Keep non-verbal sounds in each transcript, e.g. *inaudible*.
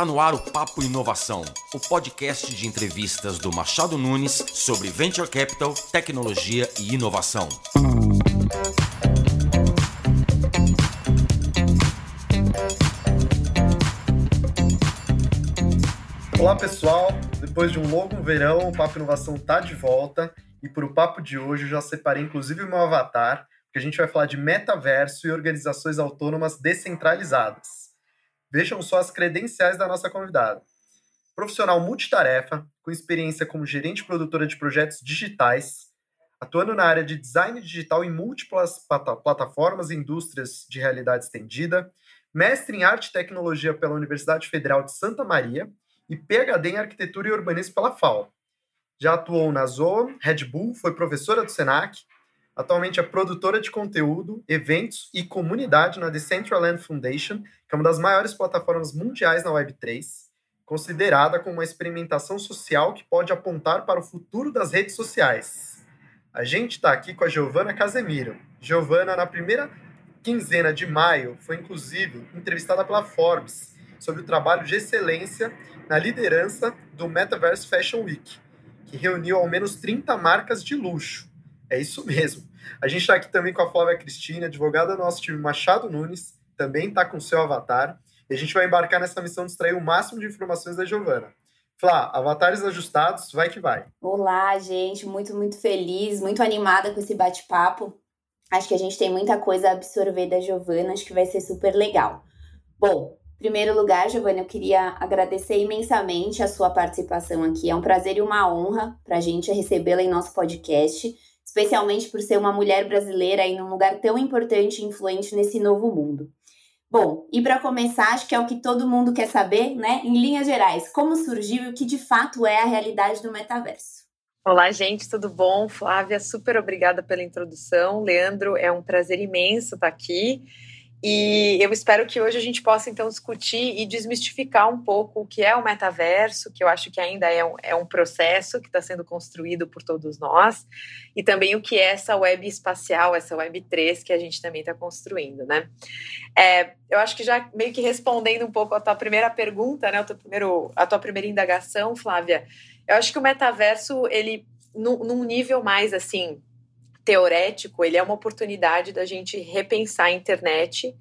Está no ar o Papo Inovação, o podcast de entrevistas do Machado Nunes sobre Venture Capital, tecnologia e inovação. Olá pessoal, depois de um longo verão, o Papo Inovação está de volta e para o papo de hoje eu já separei inclusive o meu avatar, que a gente vai falar de metaverso e organizações autônomas descentralizadas. Vejam só as credenciais da nossa convidada. Profissional multitarefa, com experiência como gerente produtora de projetos digitais, atuando na área de design digital em múltiplas plataformas e indústrias de realidade estendida, mestre em arte e tecnologia pela Universidade Federal de Santa Maria e PhD em arquitetura e urbanismo pela FAO. Já atuou na Zoa, Red Bull, foi professora do SENAC, atualmente é produtora de conteúdo, eventos e comunidade na Decentraland Foundation que é uma das maiores plataformas mundiais na Web3, considerada como uma experimentação social que pode apontar para o futuro das redes sociais. A gente está aqui com a Giovana Casemiro. Giovana, na primeira quinzena de maio, foi inclusive entrevistada pela Forbes sobre o trabalho de excelência na liderança do Metaverse Fashion Week, que reuniu ao menos 30 marcas de luxo. É isso mesmo. A gente está aqui também com a Flávia Cristina, advogada do nosso time Machado Nunes, também está com seu avatar. E a gente vai embarcar nessa missão de extrair o máximo de informações da Giovana. Flá, avatares ajustados, vai que vai. Olá, gente, muito, muito feliz, muito animada com esse bate-papo. Acho que a gente tem muita coisa a absorver da Giovana, acho que vai ser super legal. Bom, em primeiro lugar, Giovana, eu queria agradecer imensamente a sua participação aqui. É um prazer e uma honra para a gente recebê-la em nosso podcast, especialmente por ser uma mulher brasileira em um lugar tão importante e influente nesse novo mundo. Bom, e para começar, acho que é o que todo mundo quer saber, né? Em linhas gerais, como surgiu e o que de fato é a realidade do metaverso. Olá, gente, tudo bom? Flávia, super obrigada pela introdução. Leandro, é um prazer imenso estar aqui. E eu espero que hoje a gente possa então discutir e desmistificar um pouco o que é o metaverso, que eu acho que ainda é um, é um processo que está sendo construído por todos nós, e também o que é essa web espacial, essa web 3 que a gente também está construindo, né? É, eu acho que já meio que respondendo um pouco a tua primeira pergunta, né, o teu primeiro, a tua primeira indagação, Flávia, eu acho que o metaverso, ele, num nível mais assim teorético, ele é uma oportunidade da gente repensar a internet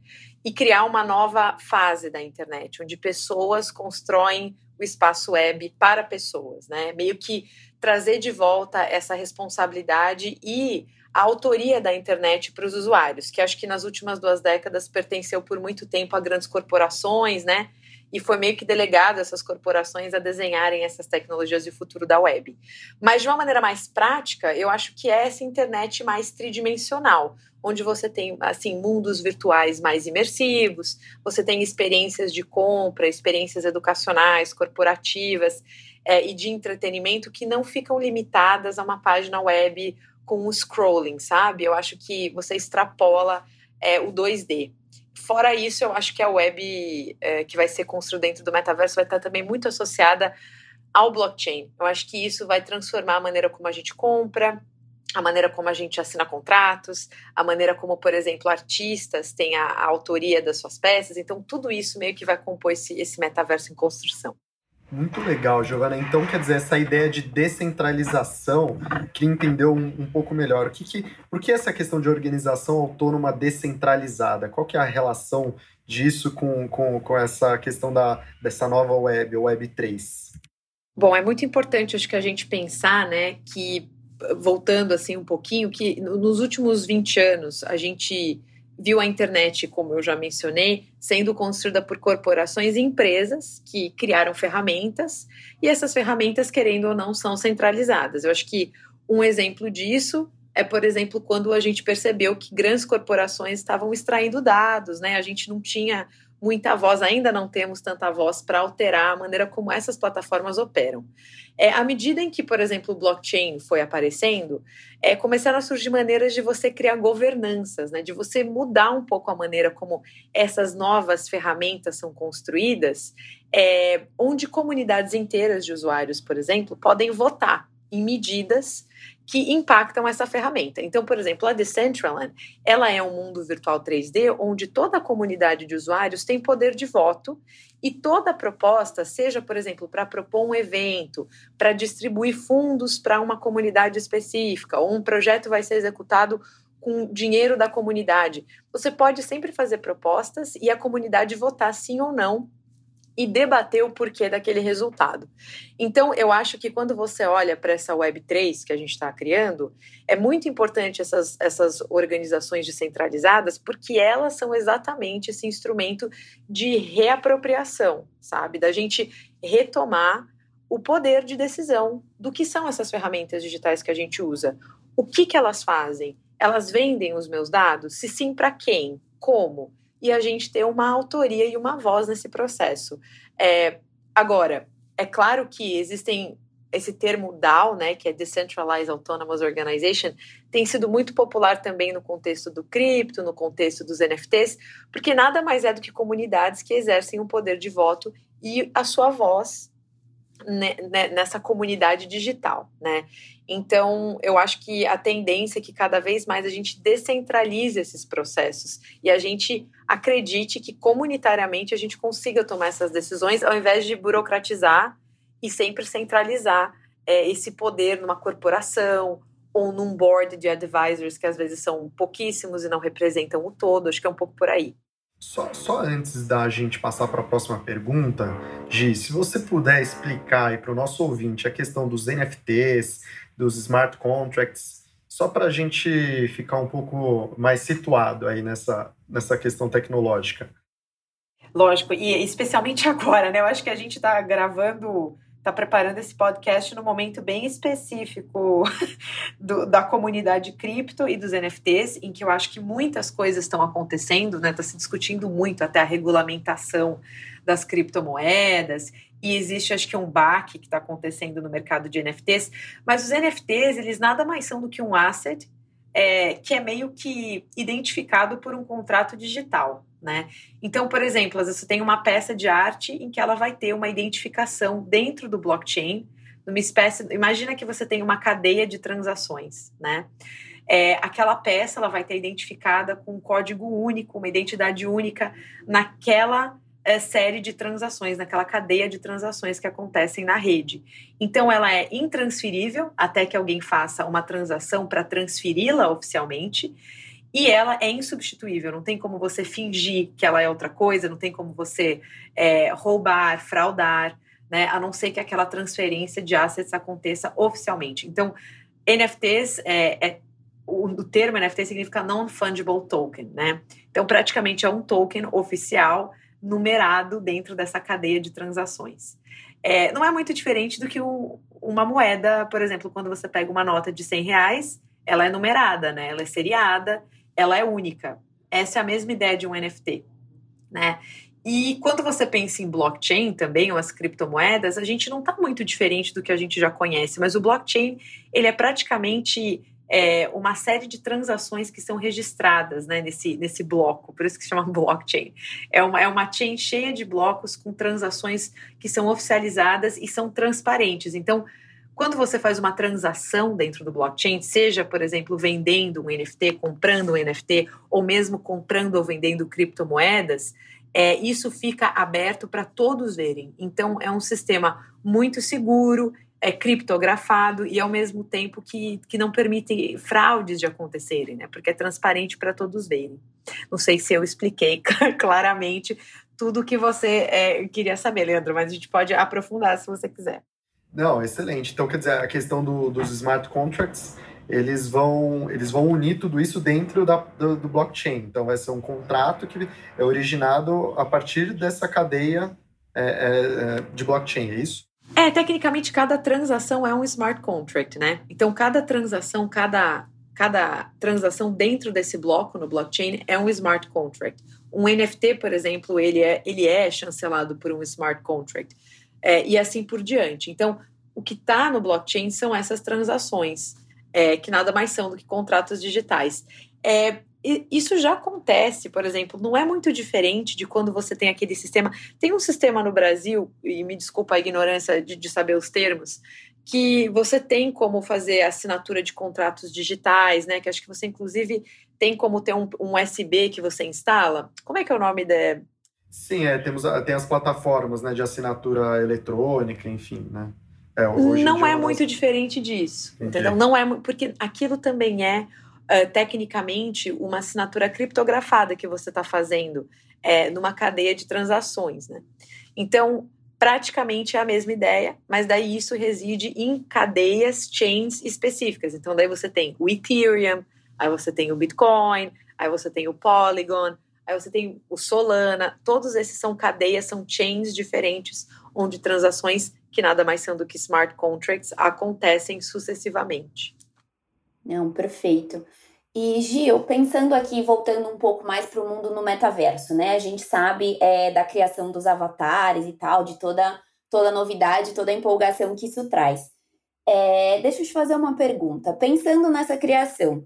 e criar uma nova fase da internet, onde pessoas constroem o espaço web para pessoas, né? Meio que trazer de volta essa responsabilidade e a autoria da internet para os usuários, que acho que nas últimas duas décadas pertenceu por muito tempo a grandes corporações, né? e foi meio que delegado essas corporações a desenharem essas tecnologias de futuro da web. Mas de uma maneira mais prática, eu acho que é essa internet mais tridimensional, onde você tem assim mundos virtuais mais imersivos, você tem experiências de compra, experiências educacionais, corporativas é, e de entretenimento que não ficam limitadas a uma página web com o scrolling, sabe? Eu acho que você extrapola é, o 2D. Fora isso, eu acho que a web é, que vai ser construída dentro do metaverso vai estar também muito associada ao blockchain. Eu acho que isso vai transformar a maneira como a gente compra, a maneira como a gente assina contratos, a maneira como, por exemplo, artistas têm a, a autoria das suas peças. Então, tudo isso meio que vai compor esse, esse metaverso em construção. Muito legal, Giovana. Então, quer dizer, essa ideia de descentralização, que entendeu um, um, pouco melhor. O que, que, por que essa questão de organização autônoma descentralizada? Qual que é a relação disso com, com, com essa questão da, dessa nova web, Web 3? Bom, é muito importante, acho que a gente pensar, né, que, voltando assim um pouquinho, que nos últimos 20 anos a gente viu a internet, como eu já mencionei, sendo construída por corporações e empresas que criaram ferramentas, e essas ferramentas, querendo ou não, são centralizadas. Eu acho que um exemplo disso é, por exemplo, quando a gente percebeu que grandes corporações estavam extraindo dados, né? A gente não tinha muita voz, ainda não temos tanta voz para alterar a maneira como essas plataformas operam. É, à medida em que, por exemplo, o blockchain foi aparecendo, é, começaram a surgir maneiras de você criar governanças, né, de você mudar um pouco a maneira como essas novas ferramentas são construídas, é, onde comunidades inteiras de usuários, por exemplo, podem votar em medidas que impactam essa ferramenta. Então, por exemplo, a Decentraland, ela é um mundo virtual 3D onde toda a comunidade de usuários tem poder de voto e toda proposta, seja, por exemplo, para propor um evento, para distribuir fundos para uma comunidade específica, ou um projeto vai ser executado com dinheiro da comunidade, você pode sempre fazer propostas e a comunidade votar sim ou não e debater o porquê daquele resultado. Então, eu acho que quando você olha para essa Web3 que a gente está criando, é muito importante essas, essas organizações descentralizadas, porque elas são exatamente esse instrumento de reapropriação, sabe? Da gente retomar o poder de decisão do que são essas ferramentas digitais que a gente usa. O que, que elas fazem? Elas vendem os meus dados? Se sim, para quem? Como? E a gente ter uma autoria e uma voz nesse processo. É, agora, é claro que existem esse termo DAO, né, que é Decentralized Autonomous Organization, tem sido muito popular também no contexto do cripto, no contexto dos NFTs, porque nada mais é do que comunidades que exercem o um poder de voto e a sua voz nessa comunidade digital, né? Então, eu acho que a tendência é que cada vez mais a gente descentralize esses processos e a gente acredite que comunitariamente a gente consiga tomar essas decisões ao invés de burocratizar e sempre centralizar é, esse poder numa corporação ou num board de advisors que às vezes são pouquíssimos e não representam o todo. Acho que é um pouco por aí. Só, só antes da gente passar para a próxima pergunta, Gi, se você puder explicar para o nosso ouvinte a questão dos NFTs, dos smart contracts, só para a gente ficar um pouco mais situado aí nessa, nessa questão tecnológica. Lógico, e especialmente *laughs* agora, né? Eu acho que a gente está gravando está preparando esse podcast no momento bem específico *laughs* do, da comunidade cripto e dos NFTs, em que eu acho que muitas coisas estão acontecendo, né? Está se discutindo muito até a regulamentação das criptomoedas e existe acho que um baque que está acontecendo no mercado de NFTs, mas os NFTs eles nada mais são do que um asset é, que é meio que identificado por um contrato digital né? Então, por exemplo, você tem uma peça de arte em que ela vai ter uma identificação dentro do blockchain, numa espécie. Imagina que você tem uma cadeia de transações, né? É, aquela peça ela vai ter identificada com um código único, uma identidade única naquela é, série de transações, naquela cadeia de transações que acontecem na rede. Então, ela é intransferível até que alguém faça uma transação para transferi-la oficialmente. E ela é insubstituível, não tem como você fingir que ela é outra coisa, não tem como você é, roubar, fraudar, né? A não ser que aquela transferência de assets aconteça oficialmente. Então, NFTs é, é o, o, termo NFT significa non-fungible token, né? Então, praticamente é um token oficial numerado dentro dessa cadeia de transações. É, não é muito diferente do que um, uma moeda, por exemplo, quando você pega uma nota de 100 reais, ela é numerada, né? Ela é seriada ela é única. Essa é a mesma ideia de um NFT, né? E quando você pensa em blockchain também, ou as criptomoedas, a gente não está muito diferente do que a gente já conhece, mas o blockchain ele é praticamente é, uma série de transações que são registradas né, nesse, nesse bloco, por isso que se chama *laughs* blockchain. É uma, é uma chain cheia de blocos com transações que são oficializadas e são transparentes. Então, quando você faz uma transação dentro do blockchain, seja, por exemplo, vendendo um NFT, comprando um NFT, ou mesmo comprando ou vendendo criptomoedas, é, isso fica aberto para todos verem. Então, é um sistema muito seguro, é criptografado e, ao mesmo tempo, que, que não permite fraudes de acontecerem, né? Porque é transparente para todos verem. Não sei se eu expliquei *laughs* claramente tudo o que você é, queria saber, Leandro, mas a gente pode aprofundar se você quiser. Não, excelente. Então, quer dizer, a questão do, dos smart contracts, eles vão, eles vão unir tudo isso dentro da, do, do, blockchain. Então, vai ser um contrato que é originado a partir dessa cadeia é, é, é, de blockchain, é isso? É, tecnicamente, cada transação é um smart contract, né? Então, cada transação, cada, cada transação dentro desse bloco no blockchain é um smart contract. Um NFT, por exemplo, ele é, ele é chancelado por um smart contract é, e assim por diante. Então, o que está no blockchain são essas transações, é, que nada mais são do que contratos digitais. É, isso já acontece, por exemplo, não é muito diferente de quando você tem aquele sistema. Tem um sistema no Brasil, e me desculpa a ignorância de, de saber os termos, que você tem como fazer assinatura de contratos digitais, né? Que acho que você, inclusive, tem como ter um, um USB que você instala. Como é que é o nome da. Sim, é, temos, tem as plataformas né, de assinatura eletrônica, enfim, né? É, não é muito diferente disso, Entendi. entendeu? Não é porque aquilo também é uh, tecnicamente uma assinatura criptografada que você está fazendo é, numa cadeia de transações, né? Então praticamente é a mesma ideia, mas daí isso reside em cadeias, chains específicas. Então daí você tem o Ethereum, aí você tem o Bitcoin, aí você tem o Polygon, aí você tem o Solana. Todos esses são cadeias, são chains diferentes, onde transações que nada mais são do que smart contracts acontecem sucessivamente. Não, perfeito. E Gil, pensando aqui, voltando um pouco mais para o mundo no metaverso, né? A gente sabe é, da criação dos avatares e tal, de toda, toda novidade, toda empolgação que isso traz. É, deixa eu te fazer uma pergunta. Pensando nessa criação,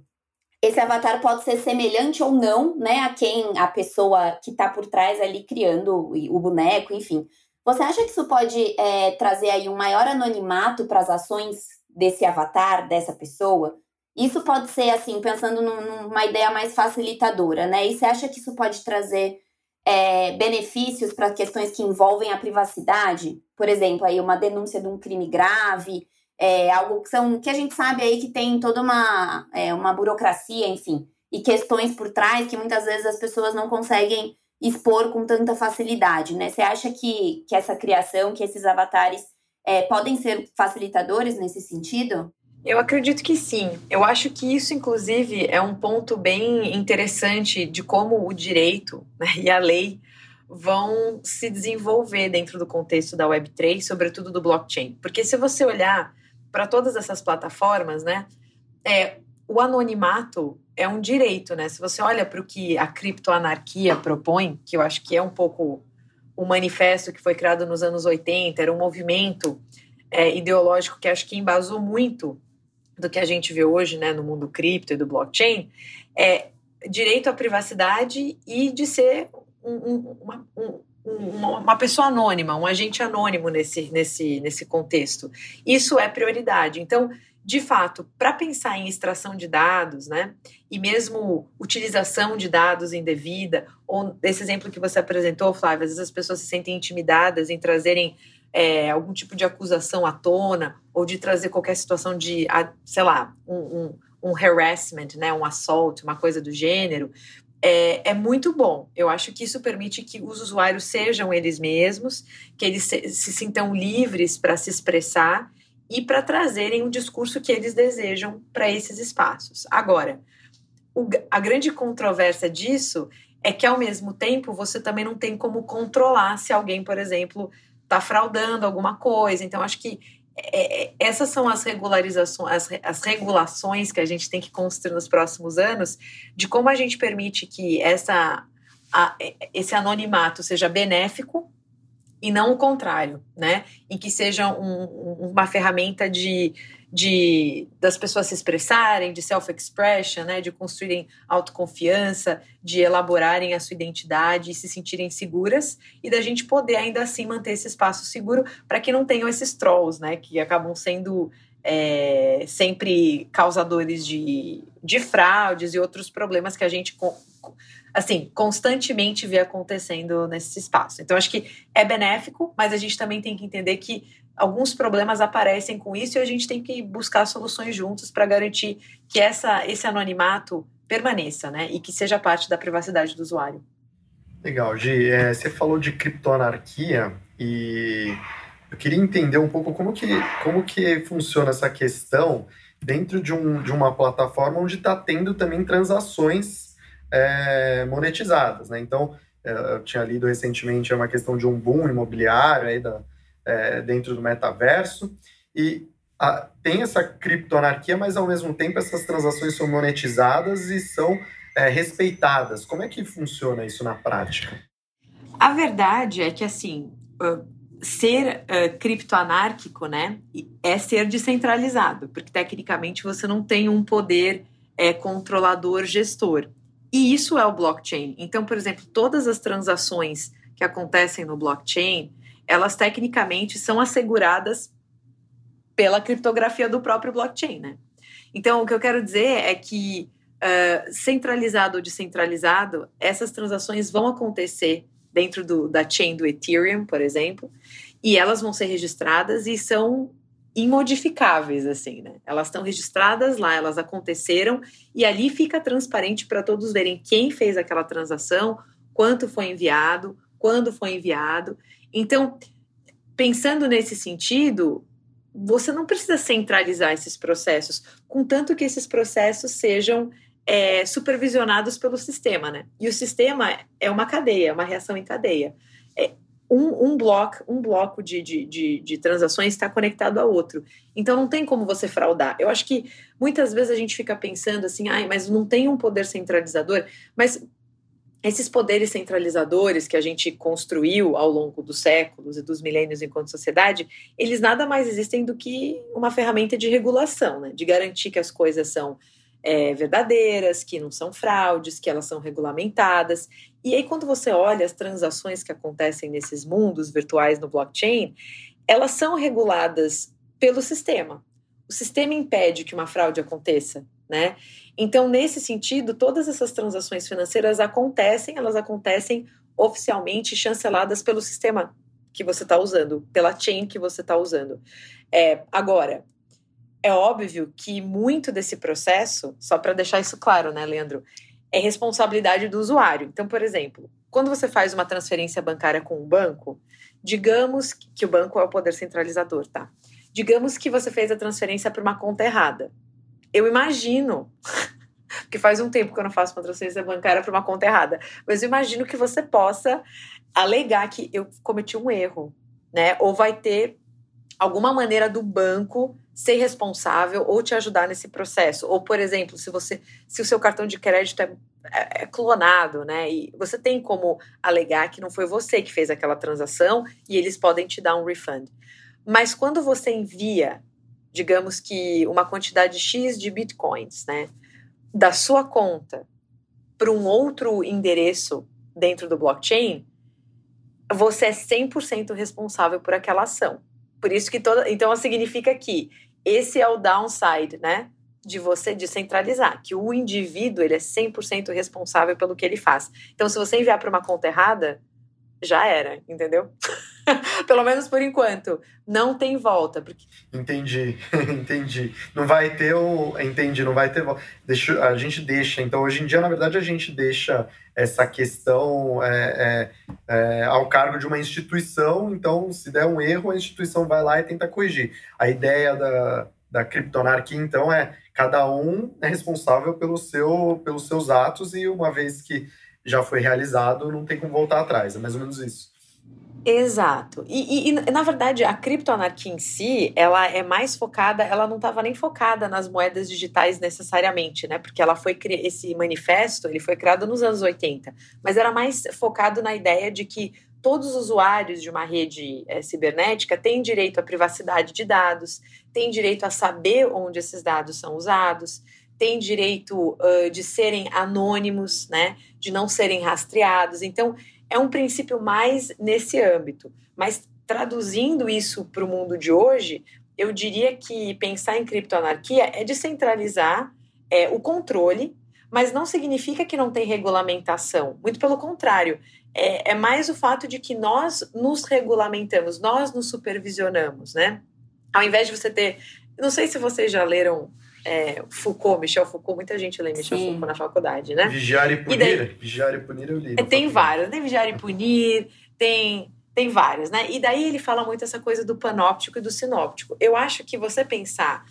esse avatar pode ser semelhante ou não, né, a quem a pessoa que está por trás ali criando o boneco, enfim. Você acha que isso pode é, trazer aí um maior anonimato para as ações desse avatar, dessa pessoa? Isso pode ser, assim, pensando numa ideia mais facilitadora, né? E você acha que isso pode trazer é, benefícios para questões que envolvem a privacidade? Por exemplo, aí uma denúncia de um crime grave, é, algo que, são, que a gente sabe aí que tem toda uma, é, uma burocracia, enfim, e questões por trás que muitas vezes as pessoas não conseguem expor com tanta facilidade, né? Você acha que, que essa criação, que esses avatares é, podem ser facilitadores nesse sentido? Eu acredito que sim. Eu acho que isso, inclusive, é um ponto bem interessante de como o direito né, e a lei vão se desenvolver dentro do contexto da Web3, sobretudo do blockchain. Porque se você olhar para todas essas plataformas, né, é, o anonimato é um direito, né? Se você olha para o que a criptoanarquia propõe, que eu acho que é um pouco o manifesto que foi criado nos anos 80, era um movimento é, ideológico que acho que embasou muito do que a gente vê hoje né, no mundo cripto e do blockchain, é direito à privacidade e de ser um, um, uma, um, uma pessoa anônima, um agente anônimo nesse, nesse, nesse contexto. Isso é prioridade. Então, de fato, para pensar em extração de dados, né, e mesmo utilização de dados indevida, ou esse exemplo que você apresentou, Flávia, às vezes as pessoas se sentem intimidadas em trazerem é, algum tipo de acusação à tona ou de trazer qualquer situação de, sei lá, um, um, um harassment, né, um assault, uma coisa do gênero, é, é, muito bom. Eu acho que isso permite que os usuários sejam eles mesmos, que eles se, se sintam livres para se expressar e para trazerem o discurso que eles desejam para esses espaços. Agora, o, a grande controvérsia disso é que, ao mesmo tempo, você também não tem como controlar se alguém, por exemplo, está fraudando alguma coisa. Então, acho que é, é, essas são as regularizações, as, as, regulações que a gente tem que construir nos próximos anos de como a gente permite que essa, a, esse anonimato seja benéfico e não o contrário, né? Em que seja um, uma ferramenta de de das pessoas se expressarem, de self-expression, né, de construírem autoconfiança, de elaborarem a sua identidade e se sentirem seguras e da gente poder ainda assim manter esse espaço seguro para que não tenham esses trolls, né, que acabam sendo é, sempre causadores de, de fraudes e outros problemas que a gente assim constantemente vê acontecendo nesse espaço. Então acho que é benéfico, mas a gente também tem que entender que alguns problemas aparecem com isso e a gente tem que buscar soluções juntos para garantir que essa, esse anonimato permaneça, né? E que seja parte da privacidade do usuário. Legal, Gi. É, você falou de criptoanarquia e eu queria entender um pouco como que, como que funciona essa questão dentro de, um, de uma plataforma onde está tendo também transações é, monetizadas, né? Então, é, eu tinha lido recentemente uma questão de um boom imobiliário aí da, é, dentro do metaverso. E a, tem essa criptoanarquia, mas ao mesmo tempo essas transações são monetizadas e são é, respeitadas. Como é que funciona isso na prática? A verdade é que assim. Ser uh, criptoanárquico, né, é ser descentralizado, porque tecnicamente você não tem um poder é, controlador gestor. E isso é o blockchain. Então, por exemplo, todas as transações que acontecem no blockchain, elas tecnicamente são asseguradas pela criptografia do próprio blockchain, né? Então, o que eu quero dizer é que, uh, centralizado ou descentralizado, essas transações vão acontecer dentro do, da chain do Ethereum, por exemplo, e elas vão ser registradas e são imodificáveis, assim, né? Elas estão registradas lá, elas aconteceram e ali fica transparente para todos verem quem fez aquela transação, quanto foi enviado, quando foi enviado. Então, pensando nesse sentido, você não precisa centralizar esses processos, contanto que esses processos sejam é, supervisionados pelo sistema, né? E o sistema é uma cadeia, uma reação em cadeia. É, um, um, bloco, um bloco de, de, de, de transações está conectado a outro. Então não tem como você fraudar. Eu acho que muitas vezes a gente fica pensando assim, ai, mas não tem um poder centralizador. Mas esses poderes centralizadores que a gente construiu ao longo dos séculos e dos milênios enquanto sociedade, eles nada mais existem do que uma ferramenta de regulação, né? de garantir que as coisas são é, verdadeiras, que não são fraudes, que elas são regulamentadas. E aí, quando você olha as transações que acontecem nesses mundos virtuais no blockchain, elas são reguladas pelo sistema. O sistema impede que uma fraude aconteça, né? Então, nesse sentido, todas essas transações financeiras acontecem, elas acontecem oficialmente chanceladas pelo sistema que você está usando, pela chain que você está usando. É, agora, é óbvio que muito desse processo, só para deixar isso claro, né, Leandro, é responsabilidade do usuário. Então, por exemplo, quando você faz uma transferência bancária com um banco, digamos que o banco é o poder centralizador, tá? Digamos que você fez a transferência para uma conta errada eu imagino, *laughs* porque faz um tempo que eu não faço uma transferência bancária para uma conta errada, mas eu imagino que você possa alegar que eu cometi um erro, né? Ou vai ter alguma maneira do banco ser responsável ou te ajudar nesse processo. Ou, por exemplo, se você, se o seu cartão de crédito é, é, é clonado, né? E você tem como alegar que não foi você que fez aquela transação e eles podem te dar um refund. Mas quando você envia digamos que uma quantidade X de bitcoins, né, da sua conta para um outro endereço dentro do blockchain, você é 100% responsável por aquela ação. Por isso que toda, então significa que esse é o downside, né, de você descentralizar, que o indivíduo ele é 100% responsável pelo que ele faz. Então se você enviar para uma conta errada, já era, entendeu? *laughs* Pelo menos por enquanto. Não tem volta. Porque... Entendi, *laughs* entendi. Não vai ter o. Entendi, não vai ter volta. A gente deixa. Então, hoje em dia, na verdade, a gente deixa essa questão é, é, é, ao cargo de uma instituição. Então, se der um erro, a instituição vai lá e tenta corrigir. A ideia da, da criptonarquia, então, é cada um é responsável pelo seu, pelos seus atos e uma vez que já foi realizado, não tem como voltar atrás. É mais ou menos isso. Exato. E, e, e, na verdade, a criptoanarquia em si, ela é mais focada, ela não estava nem focada nas moedas digitais necessariamente, né? Porque ela foi esse manifesto, ele foi criado nos anos 80, mas era mais focado na ideia de que todos os usuários de uma rede é, cibernética têm direito à privacidade de dados, têm direito a saber onde esses dados são usados, têm direito uh, de serem anônimos, né? De não serem rastreados. Então, é um princípio mais nesse âmbito. Mas traduzindo isso para o mundo de hoje, eu diria que pensar em criptoanarquia é descentralizar é, o controle, mas não significa que não tem regulamentação. Muito pelo contrário, é, é mais o fato de que nós nos regulamentamos, nós nos supervisionamos, né? Ao invés de você ter. Não sei se vocês já leram é, Foucault, Michel Foucault, muita gente lê Michel Sim. Foucault na faculdade, né? Vigiar e punir. E daí, Vigiar e punir eu li. É, tem vários, tem Vigiar e punir, tem, tem vários, né? E daí ele fala muito essa coisa do panóptico e do sinóptico. Eu acho que você pensar,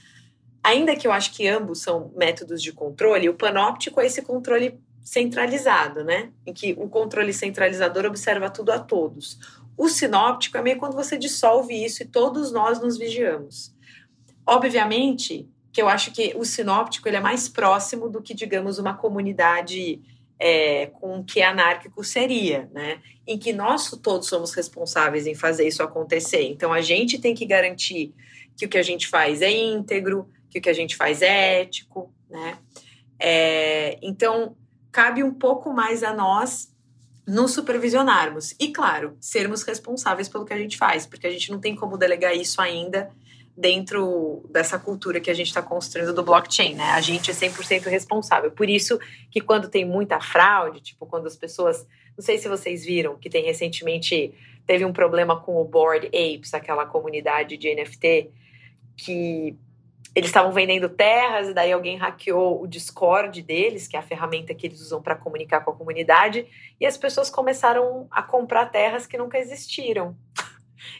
ainda que eu acho que ambos são métodos de controle, o panóptico é esse controle centralizado, né? Em que o controle centralizador observa tudo a todos. O sinóptico é meio quando você dissolve isso e todos nós nos vigiamos. Obviamente, que eu acho que o sinóptico ele é mais próximo do que, digamos, uma comunidade é, com que anárquico seria, né? Em que nós todos somos responsáveis em fazer isso acontecer. Então a gente tem que garantir que o que a gente faz é íntegro, que o que a gente faz é ético, né? É, então cabe um pouco mais a nós nos supervisionarmos e, claro, sermos responsáveis pelo que a gente faz, porque a gente não tem como delegar isso ainda dentro dessa cultura que a gente está construindo do blockchain, né? A gente é 100% responsável. Por isso que quando tem muita fraude, tipo quando as pessoas, não sei se vocês viram que tem recentemente teve um problema com o Board Apes, aquela comunidade de NFT que eles estavam vendendo terras e daí alguém hackeou o Discord deles, que é a ferramenta que eles usam para comunicar com a comunidade, e as pessoas começaram a comprar terras que nunca existiram.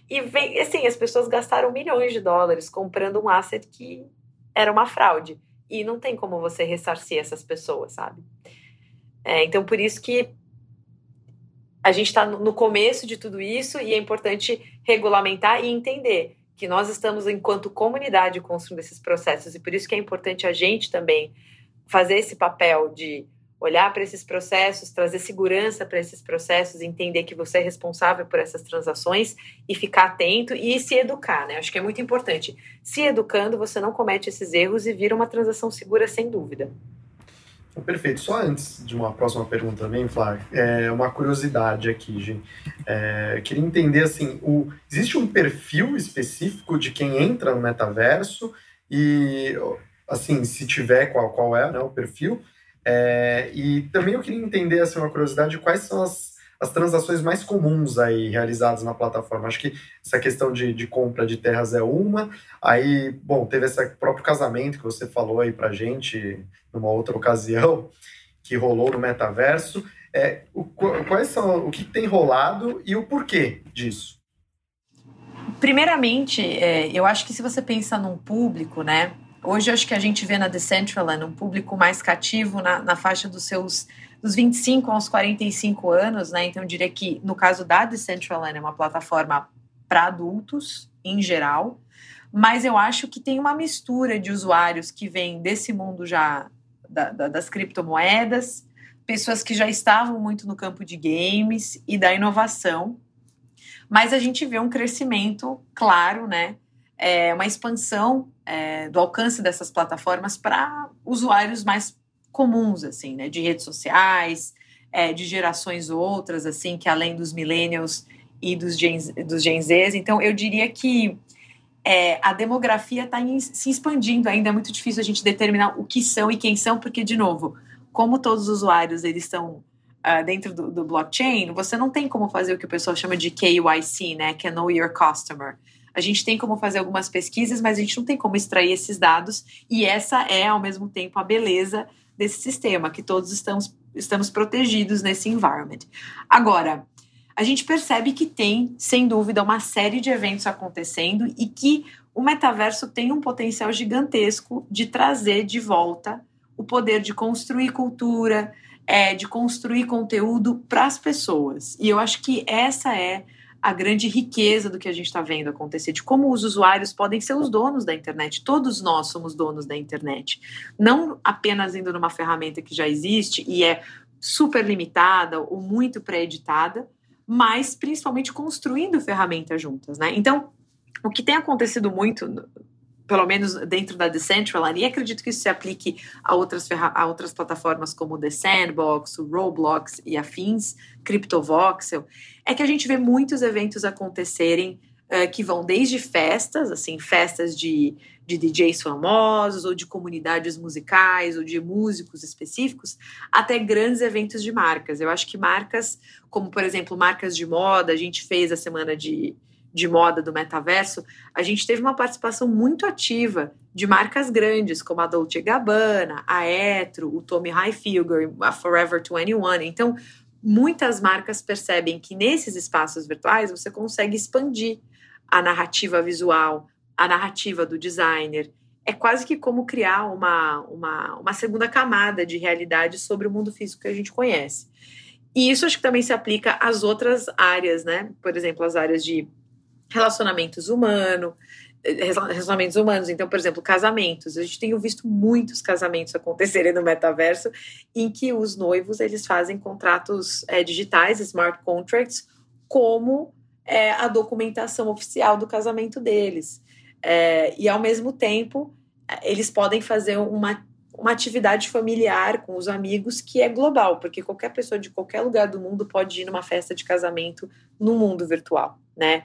E vem, assim, as pessoas gastaram milhões de dólares comprando um asset que era uma fraude. E não tem como você ressarcir essas pessoas, sabe? É, então, por isso que a gente está no começo de tudo isso e é importante regulamentar e entender que nós estamos, enquanto comunidade, construindo esses processos. E por isso que é importante a gente também fazer esse papel de olhar para esses processos, trazer segurança para esses processos, entender que você é responsável por essas transações e ficar atento e se educar, né? Acho que é muito importante. Se educando, você não comete esses erros e vira uma transação segura sem dúvida. Perfeito. Só antes de uma próxima pergunta também, Flávio, é uma curiosidade aqui, gente. É, queria entender assim, o, existe um perfil específico de quem entra no metaverso e assim, se tiver, qual, qual é né, o perfil? É, e também eu queria entender assim, uma curiosidade, quais são as, as transações mais comuns aí realizadas na plataforma. Acho que essa questão de, de compra de terras é uma. Aí, bom, teve esse próprio casamento que você falou aí pra gente numa outra ocasião, *laughs* que rolou no metaverso. É, o, quais são, o que tem rolado e o porquê disso? Primeiramente, é, eu acho que se você pensa num público, né? Hoje acho que a gente vê na Decentraland um público mais cativo na, na faixa dos seus dos 25 aos 45 anos, né? Então eu diria que no caso da Decentraland é uma plataforma para adultos em geral, mas eu acho que tem uma mistura de usuários que vêm desse mundo já da, da, das criptomoedas, pessoas que já estavam muito no campo de games e da inovação. Mas a gente vê um crescimento claro, né? É, uma expansão é, do alcance dessas plataformas para usuários mais comuns, assim, né? De redes sociais, é, de gerações outras, assim, que além dos millennials e dos Gen, dos Gen Zs. Então, eu diria que é, a demografia está se expandindo ainda, é muito difícil a gente determinar o que são e quem são, porque, de novo, como todos os usuários eles estão uh, dentro do, do, blockchain, você não tem como fazer o que o pessoal chama de KYC, né, que é Know Your Customer. A gente tem como fazer algumas pesquisas, mas a gente não tem como extrair esses dados, e essa é, ao mesmo tempo, a beleza desse sistema, que todos estamos, estamos protegidos nesse environment. Agora, a gente percebe que tem, sem dúvida, uma série de eventos acontecendo e que o metaverso tem um potencial gigantesco de trazer de volta o poder de construir cultura, é, de construir conteúdo para as pessoas. E eu acho que essa é a grande riqueza do que a gente está vendo acontecer, de como os usuários podem ser os donos da internet. Todos nós somos donos da internet. Não apenas indo numa ferramenta que já existe e é super limitada ou muito pré-editada, mas principalmente construindo ferramentas juntas, né? Então, o que tem acontecido muito, pelo menos dentro da Decentraland, e acredito que isso se aplique a outras, a outras plataformas como The Sandbox, o Roblox e afins, CryptoVoxel, é que a gente vê muitos eventos acontecerem uh, que vão desde festas, assim, festas de de DJs famosos, ou de comunidades musicais, ou de músicos específicos, até grandes eventos de marcas. Eu acho que marcas, como por exemplo, marcas de moda, a gente fez a semana de, de moda do metaverso, a gente teve uma participação muito ativa de marcas grandes, como a Dolce Gabbana, a Etro, o Tommy Hilfiger, a Forever 21. Então, muitas marcas percebem que nesses espaços virtuais você consegue expandir a narrativa visual, a narrativa do designer. É quase que como criar uma, uma, uma segunda camada de realidade sobre o mundo físico que a gente conhece. E isso acho que também se aplica às outras áreas, né? Por exemplo, as áreas de relacionamentos humanos, relacionamentos humanos. Então, por exemplo, casamentos. A gente tem visto muitos casamentos acontecerem no metaverso em que os noivos eles fazem contratos é, digitais, smart contracts, como é, a documentação oficial do casamento deles. É, e ao mesmo tempo, eles podem fazer uma, uma atividade familiar com os amigos que é global, porque qualquer pessoa de qualquer lugar do mundo pode ir numa festa de casamento no mundo virtual, né?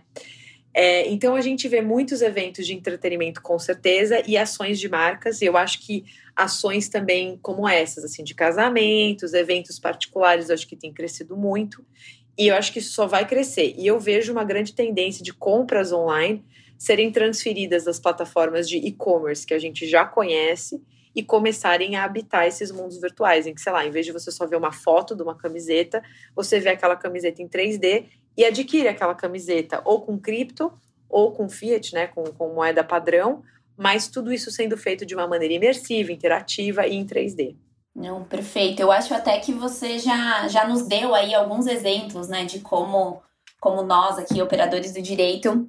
É, então a gente vê muitos eventos de entretenimento com certeza e ações de marcas, e eu acho que ações também como essas, assim, de casamentos, eventos particulares, eu acho que tem crescido muito. E eu acho que isso só vai crescer. E eu vejo uma grande tendência de compras online serem transferidas das plataformas de e-commerce que a gente já conhece e começarem a habitar esses mundos virtuais, em que, sei lá, em vez de você só ver uma foto de uma camiseta, você vê aquela camiseta em 3D e adquire aquela camiseta ou com cripto ou com fiat, né, com, com moeda padrão, mas tudo isso sendo feito de uma maneira imersiva, interativa e em 3D. Não, perfeito. Eu acho até que você já, já nos deu aí alguns exemplos, né, de como, como nós aqui, operadores do direito,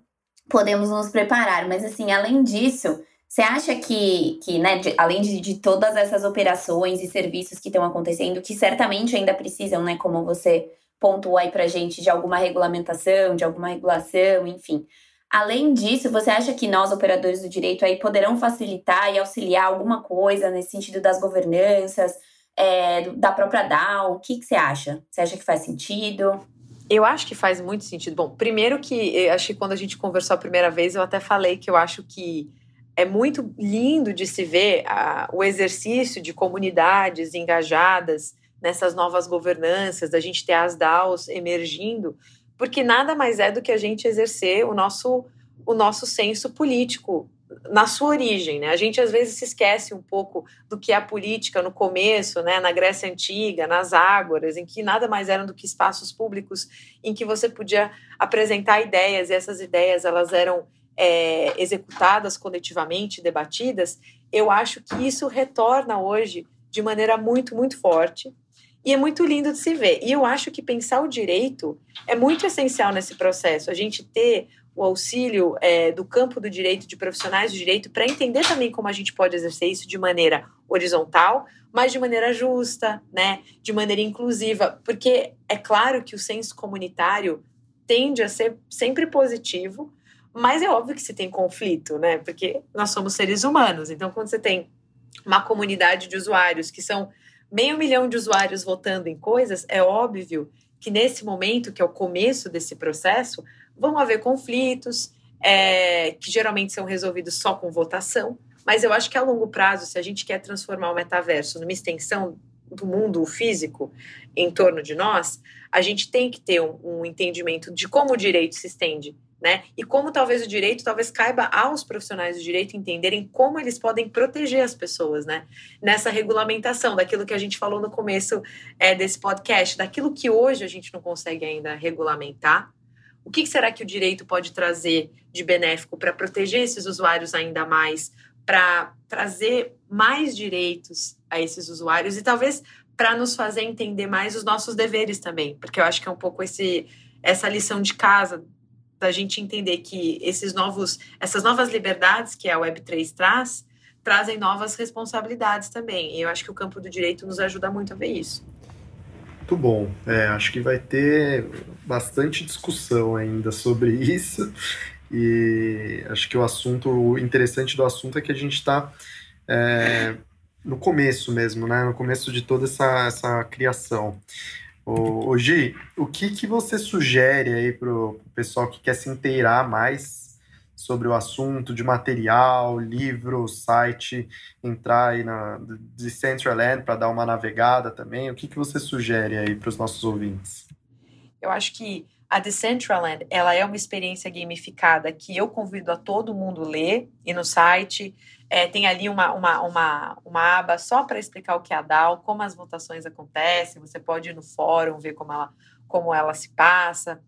podemos nos preparar. Mas, assim, além disso, você acha que, que né, de, além de, de, todas essas operações e serviços que estão acontecendo, que certamente ainda precisam, né, como você pontuou aí pra gente, de alguma regulamentação, de alguma regulação, enfim. Além disso, você acha que nós, operadores do direito, aí poderão facilitar e auxiliar alguma coisa nesse sentido das governanças, é, da própria DAO? O que, que você acha? Você acha que faz sentido? Eu acho que faz muito sentido. Bom, primeiro que acho que quando a gente conversou a primeira vez, eu até falei que eu acho que é muito lindo de se ver a, o exercício de comunidades engajadas nessas novas governanças, da gente ter as DAOs emergindo, porque nada mais é do que a gente exercer o nosso, o nosso senso político na sua origem, né? A gente às vezes se esquece um pouco do que é a política no começo, né? Na Grécia antiga, nas ágoras, em que nada mais eram do que espaços públicos em que você podia apresentar ideias e essas ideias elas eram é, executadas coletivamente, debatidas, eu acho que isso retorna hoje de maneira muito, muito forte. E é muito lindo de se ver. E eu acho que pensar o direito é muito essencial nesse processo. A gente ter o auxílio é, do campo do direito, de profissionais do direito, para entender também como a gente pode exercer isso de maneira horizontal, mas de maneira justa, né? de maneira inclusiva. Porque é claro que o senso comunitário tende a ser sempre positivo, mas é óbvio que se tem conflito, né? Porque nós somos seres humanos. Então, quando você tem uma comunidade de usuários que são meio milhão de usuários votando em coisas, é óbvio que nesse momento, que é o começo desse processo, vão haver conflitos, é, que geralmente são resolvidos só com votação. Mas eu acho que a longo prazo, se a gente quer transformar o metaverso numa extensão do mundo físico em torno de nós, a gente tem que ter um, um entendimento de como o direito se estende né? E como talvez o direito talvez caiba aos profissionais do direito entenderem como eles podem proteger as pessoas, né? Nessa regulamentação, daquilo que a gente falou no começo é, desse podcast, daquilo que hoje a gente não consegue ainda regulamentar. O que será que o direito pode trazer de benéfico para proteger esses usuários ainda mais, para trazer mais direitos a esses usuários e talvez para nos fazer entender mais os nossos deveres também, porque eu acho que é um pouco esse essa lição de casa da gente entender que esses novos, essas novas liberdades que a Web3 traz, trazem novas responsabilidades também. E eu acho que o campo do direito nos ajuda muito a ver isso. Muito bom. É, acho que vai ter bastante discussão ainda sobre *laughs* isso. E acho que o assunto, o interessante do assunto é que a gente está é, no começo mesmo, né? No começo de toda essa, essa criação. Ô, ô Gi, o que, que você sugere aí para o pessoal que quer se inteirar mais sobre o assunto de material, livro, site, entrar aí na Decentraland para dar uma navegada também? O que, que você sugere aí para os nossos ouvintes? Eu acho que a Decentraland ela é uma experiência gamificada que eu convido a todo mundo ler e no site é, tem ali uma, uma, uma, uma aba só para explicar o que é a DAO, como as votações acontecem. Você pode ir no fórum, ver como ela, como ela se passa.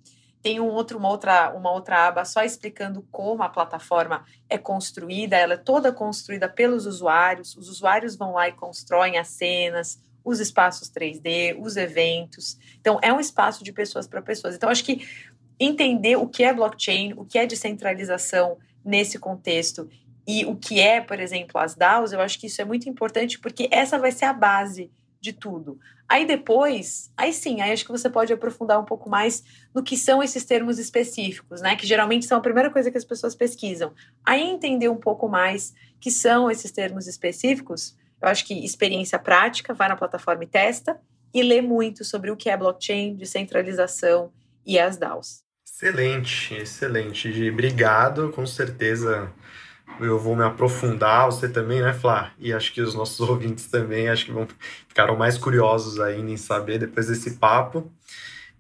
Tem um outro, uma, outra, uma outra aba só explicando como a plataforma é construída. Ela é toda construída pelos usuários. Os usuários vão lá e constroem as cenas, os espaços 3D, os eventos. Então, é um espaço de pessoas para pessoas. Então, acho que entender o que é blockchain, o que é descentralização nesse contexto e o que é, por exemplo, as DAOs, eu acho que isso é muito importante porque essa vai ser a base de tudo. Aí depois, aí sim, aí acho que você pode aprofundar um pouco mais no que são esses termos específicos, né? Que geralmente são a primeira coisa que as pessoas pesquisam. Aí entender um pouco mais que são esses termos específicos, eu acho que experiência prática, vai na plataforma e testa, e lê muito sobre o que é blockchain, descentralização e as DAOs. Excelente, excelente. Obrigado, com certeza eu vou me aprofundar, você também, né, Flá? E acho que os nossos *laughs* ouvintes também, acho que vão ficaram mais curiosos ainda em saber depois desse papo.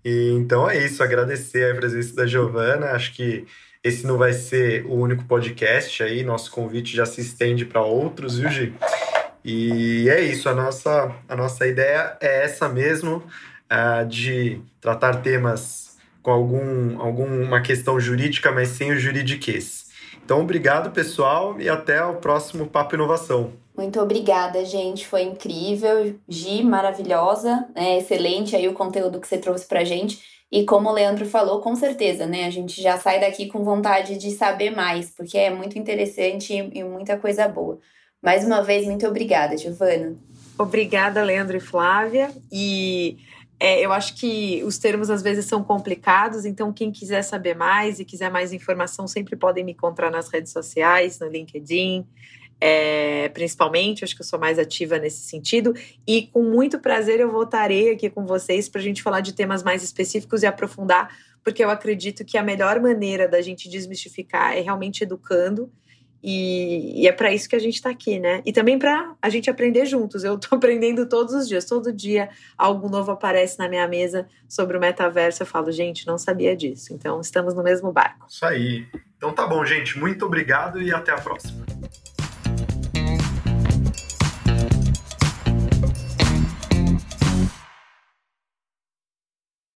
E, então é isso, agradecer a presença da Giovana, acho que esse não vai ser o único podcast aí, nosso convite já se estende para outros, viu, Gi? E é isso, a nossa, a nossa ideia é essa mesmo, uh, de tratar temas com algum, alguma questão jurídica, mas sem o juridiquês. Então, obrigado, pessoal, e até o próximo Papo Inovação. Muito obrigada, gente. Foi incrível. Gi, maravilhosa. É excelente aí o conteúdo que você trouxe pra gente. E como o Leandro falou, com certeza, né? A gente já sai daqui com vontade de saber mais, porque é muito interessante e muita coisa boa. Mais uma vez, muito obrigada, Giovana. Obrigada, Leandro e Flávia. E é, eu acho que os termos às vezes são complicados, então quem quiser saber mais e quiser mais informação sempre podem me encontrar nas redes sociais, no LinkedIn, é, principalmente, acho que eu sou mais ativa nesse sentido. E com muito prazer eu voltarei aqui com vocês para a gente falar de temas mais específicos e aprofundar, porque eu acredito que a melhor maneira da gente desmistificar é realmente educando. E, e é para isso que a gente está aqui, né? E também para a gente aprender juntos. Eu *laughs* estou aprendendo todos os dias. Todo dia algo novo aparece na minha mesa sobre o metaverso. Eu falo, gente, não sabia disso. Então estamos no mesmo barco. Isso aí. Então tá bom, gente. Muito obrigado e até a próxima.